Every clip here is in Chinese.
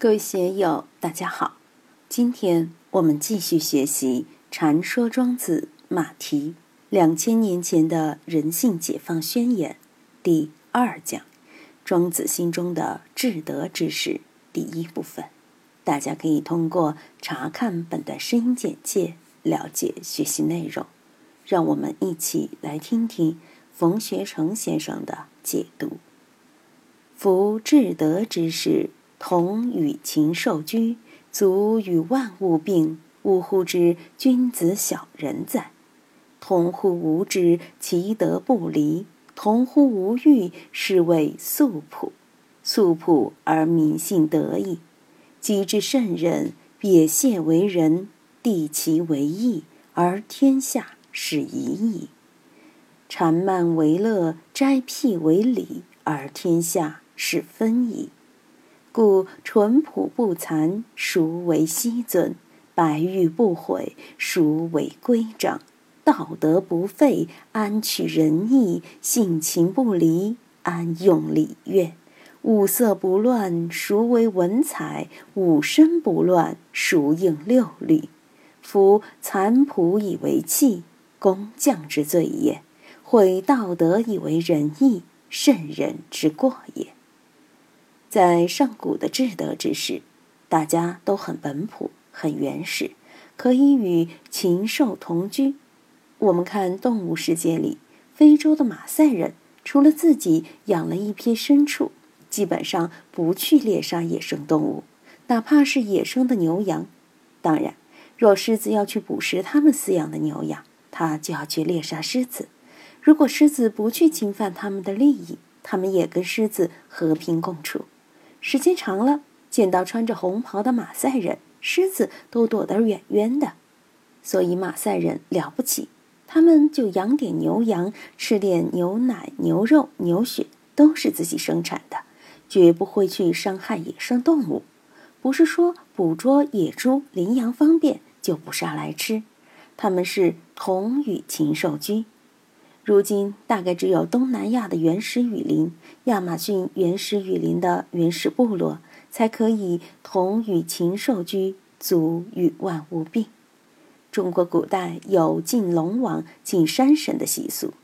各位学友，大家好！今天我们继续学习《禅说庄子马蹄两千年前的人性解放宣言》第二讲“庄子心中的至德之士”第一部分。大家可以通过查看本段声音简介了解学习内容。让我们一起来听听冯学成先生的解读：“夫至德之士。”同与禽兽居，足与万物并，呜呼之君子小人哉！同乎无知，其德不离；同乎无欲，是谓素朴。素朴而民信得矣。及之圣人，别谢为仁，地其为义，而天下是夷矣。谄慢为乐，斋辟为礼，而天下是分矣。故淳朴不残，孰为希尊；白玉不毁，孰为规章？道德不废，安取仁义？性情不离，安用礼乐？五色不乱，孰为文采？五声不乱，孰应六律？夫残朴以为器，工匠之罪也；毁道德以为仁义，圣人之过也。在上古的至德之时，大家都很本朴、很原始，可以与禽兽同居。我们看动物世界里，非洲的马赛人除了自己养了一批牲畜，基本上不去猎杀野生动物，哪怕是野生的牛羊。当然，若狮子要去捕食他们饲养的牛羊，他就要去猎杀狮子。如果狮子不去侵犯他们的利益，他们也跟狮子和平共处。时间长了，见到穿着红袍的马赛人，狮子都躲得远远的。所以马赛人了不起，他们就养点牛羊，吃点牛奶、牛肉、牛血，都是自己生产的，绝不会去伤害野生动物。不是说捕捉野猪、羚羊方便就不杀来吃，他们是同与禽兽居。如今大概只有东南亚的原始雨林、亚马逊原始雨林的原始部落，才可以同与禽兽居，足与万物并。中国古代有敬龙王、敬山神的习俗，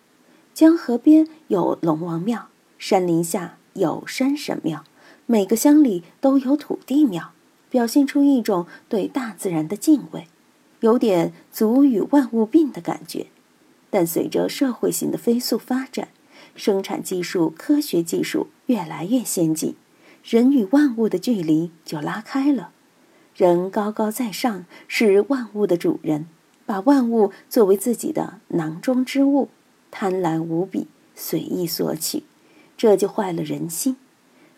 江河边有龙王庙，山林下有山神庙，每个乡里都有土地庙，表现出一种对大自然的敬畏，有点足与万物并的感觉。但随着社会性的飞速发展，生产技术、科学技术越来越先进，人与万物的距离就拉开了。人高高在上，是万物的主人，把万物作为自己的囊中之物，贪婪无比，随意索取，这就坏了人心。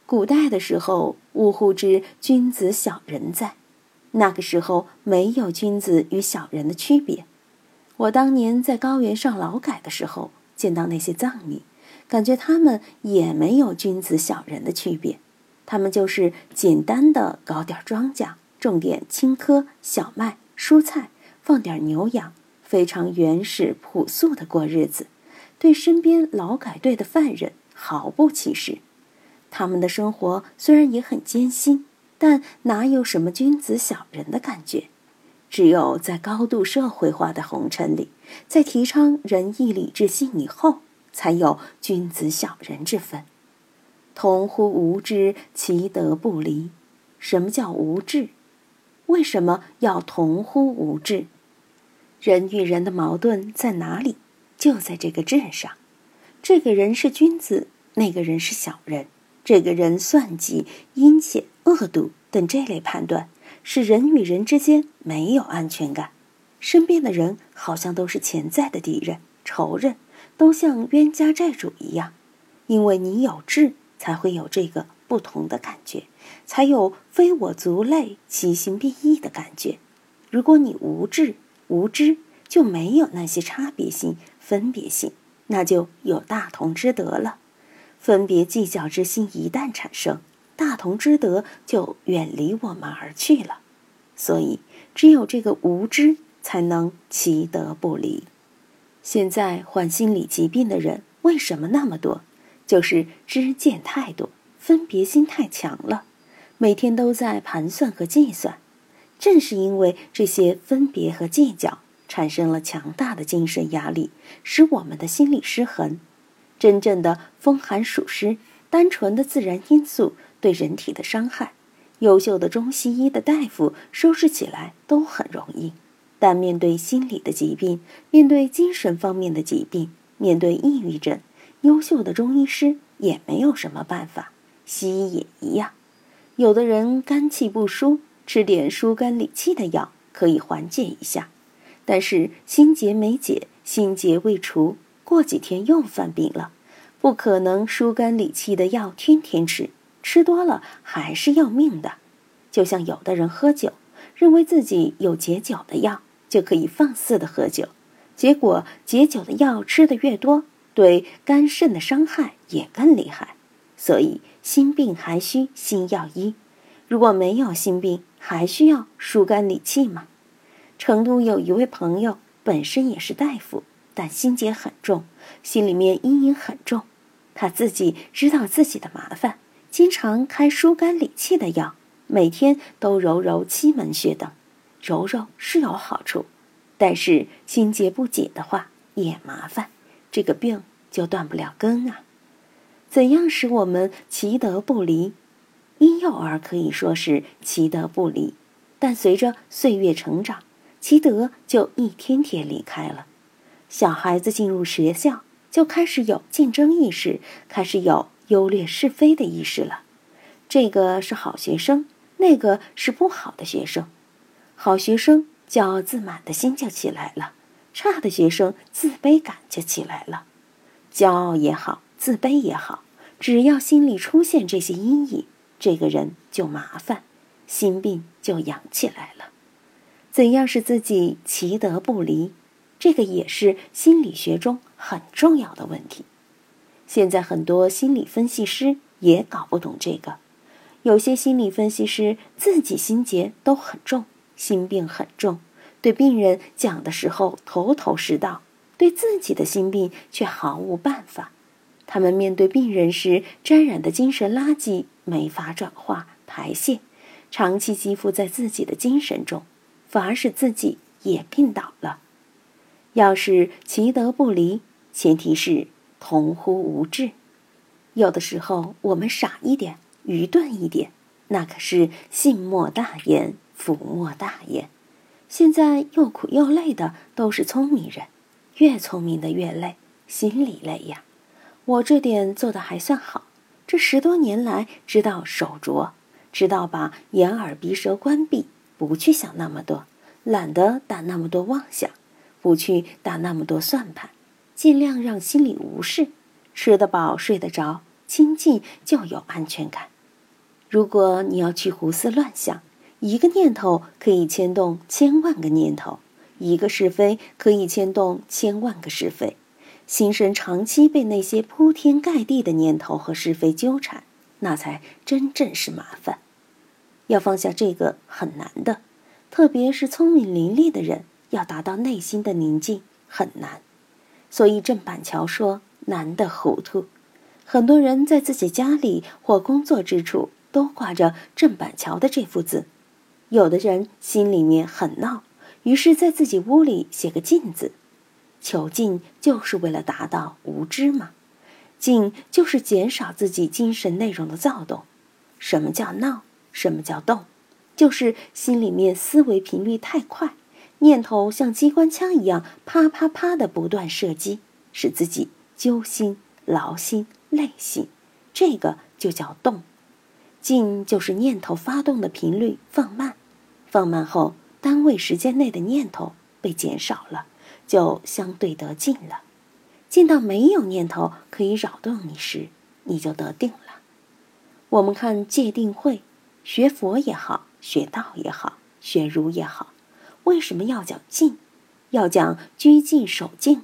古代的时候，呜呼之君子小人在，那个时候没有君子与小人的区别。我当年在高原上劳改的时候，见到那些藏民，感觉他们也没有君子小人的区别，他们就是简单的搞点庄稼，种点青稞、小麦、蔬菜，放点牛羊，非常原始朴素的过日子，对身边劳改队的犯人毫不歧视。他们的生活虽然也很艰辛，但哪有什么君子小人的感觉？只有在高度社会化的红尘里，在提倡仁义礼智信以后，才有君子小人之分。同乎无知，其德不离。什么叫无智？为什么要同乎无智？人与人的矛盾在哪里？就在这个智上。这个人是君子，那个人是小人。这个人算计、阴险、恶毒等这类判断。使人与人之间没有安全感，身边的人好像都是潜在的敌人、仇人，都像冤家债主一样。因为你有智，才会有这个不同的感觉，才有非我族类，其心必异的感觉。如果你无智、无知，就没有那些差别性、分别性，那就有大同之德了。分别计较之心一旦产生。大同之德就远离我们而去了，所以只有这个无知才能其德不离。现在患心理疾病的人为什么那么多？就是知见太多，分别心太强了。每天都在盘算和计算。正是因为这些分别和计较，产生了强大的精神压力，使我们的心理失衡。真正的风寒暑湿，单纯的自然因素对人体的伤害，优秀的中西医的大夫收拾起来都很容易。但面对心理的疾病，面对精神方面的疾病，面对抑郁症，优秀的中医师也没有什么办法，西医也一样。有的人肝气不舒，吃点疏肝理气的药可以缓解一下，但是心结没解，心结未除，过几天又犯病了，不可能疏肝理气的药天天吃，吃多了还是要命的。就像有的人喝酒，认为自己有解酒的药。就可以放肆的喝酒，结果解酒的药吃的越多，对肝肾的伤害也更厉害。所以心病还需心药医，如果没有心病，还需要疏肝理气吗？成都有一位朋友，本身也是大夫，但心结很重，心里面阴影很重。他自己知道自己的麻烦，经常开疏肝理气的药，每天都揉揉七门穴等。揉揉是有好处，但是心结不解的话也麻烦，这个病就断不了根啊。怎样使我们其德不离？婴幼儿可以说是其德不离，但随着岁月成长，其德就一天天离开了。小孩子进入学校就开始有竞争意识，开始有优劣是非的意识了。这个是好学生，那个是不好的学生。好学生骄傲自满的心就起来了，差的学生自卑感就起来了。骄傲也好，自卑也好，只要心里出现这些阴影，这个人就麻烦，心病就养起来了。怎样使自己其德不离？这个也是心理学中很重要的问题。现在很多心理分析师也搞不懂这个，有些心理分析师自己心结都很重。心病很重，对病人讲的时候头头是道，对自己的心病却毫无办法。他们面对病人时沾染的精神垃圾没法转化排泄，长期积附在自己的精神中，反而使自己也病倒了。要是其德不离，前提是同乎无智。有的时候我们傻一点，愚钝一点，那可是信莫大焉。福莫大焉，现在又苦又累的都是聪明人，越聪明的越累，心里累呀。我这点做的还算好，这十多年来知道守拙，知道把眼耳鼻舌关闭，不去想那么多，懒得打那么多妄想，不去打那么多算盘，尽量让心里无事，吃得饱睡得着，清静就有安全感。如果你要去胡思乱想。一个念头可以牵动千万个念头，一个是非可以牵动千万个是非。心神长期被那些铺天盖地的念头和是非纠缠，那才真正是麻烦。要放下这个很难的，特别是聪明伶俐的人，要达到内心的宁静很难。所以郑板桥说：“难的糊涂。”很多人在自己家里或工作之处都挂着郑板桥的这幅字。有的人心里面很闹，于是在自己屋里写个静字，求静就是为了达到无知嘛。静就是减少自己精神内容的躁动。什么叫闹？什么叫动？就是心里面思维频率太快，念头像机关枪一样啪啪啪的不断射击，使自己揪心、劳心、累心，这个就叫动。静就是念头发动的频率放慢，放慢后，单位时间内的念头被减少了，就相对得静了。静到没有念头可以扰动你时，你就得定了。我们看戒定慧，学佛也好，学道也好，学儒也好，为什么要讲静？要讲拘静守静？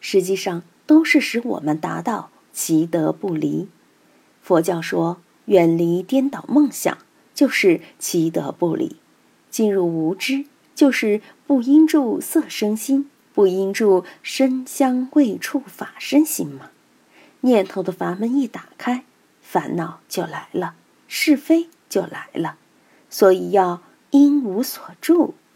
实际上都是使我们达到其德不离。佛教说。远离颠倒梦想，就是其德不离；进入无知，就是不因住色生心，不因住身香味触法生心嘛。念头的阀门一打开，烦恼就来了，是非就来了，所以要因无所住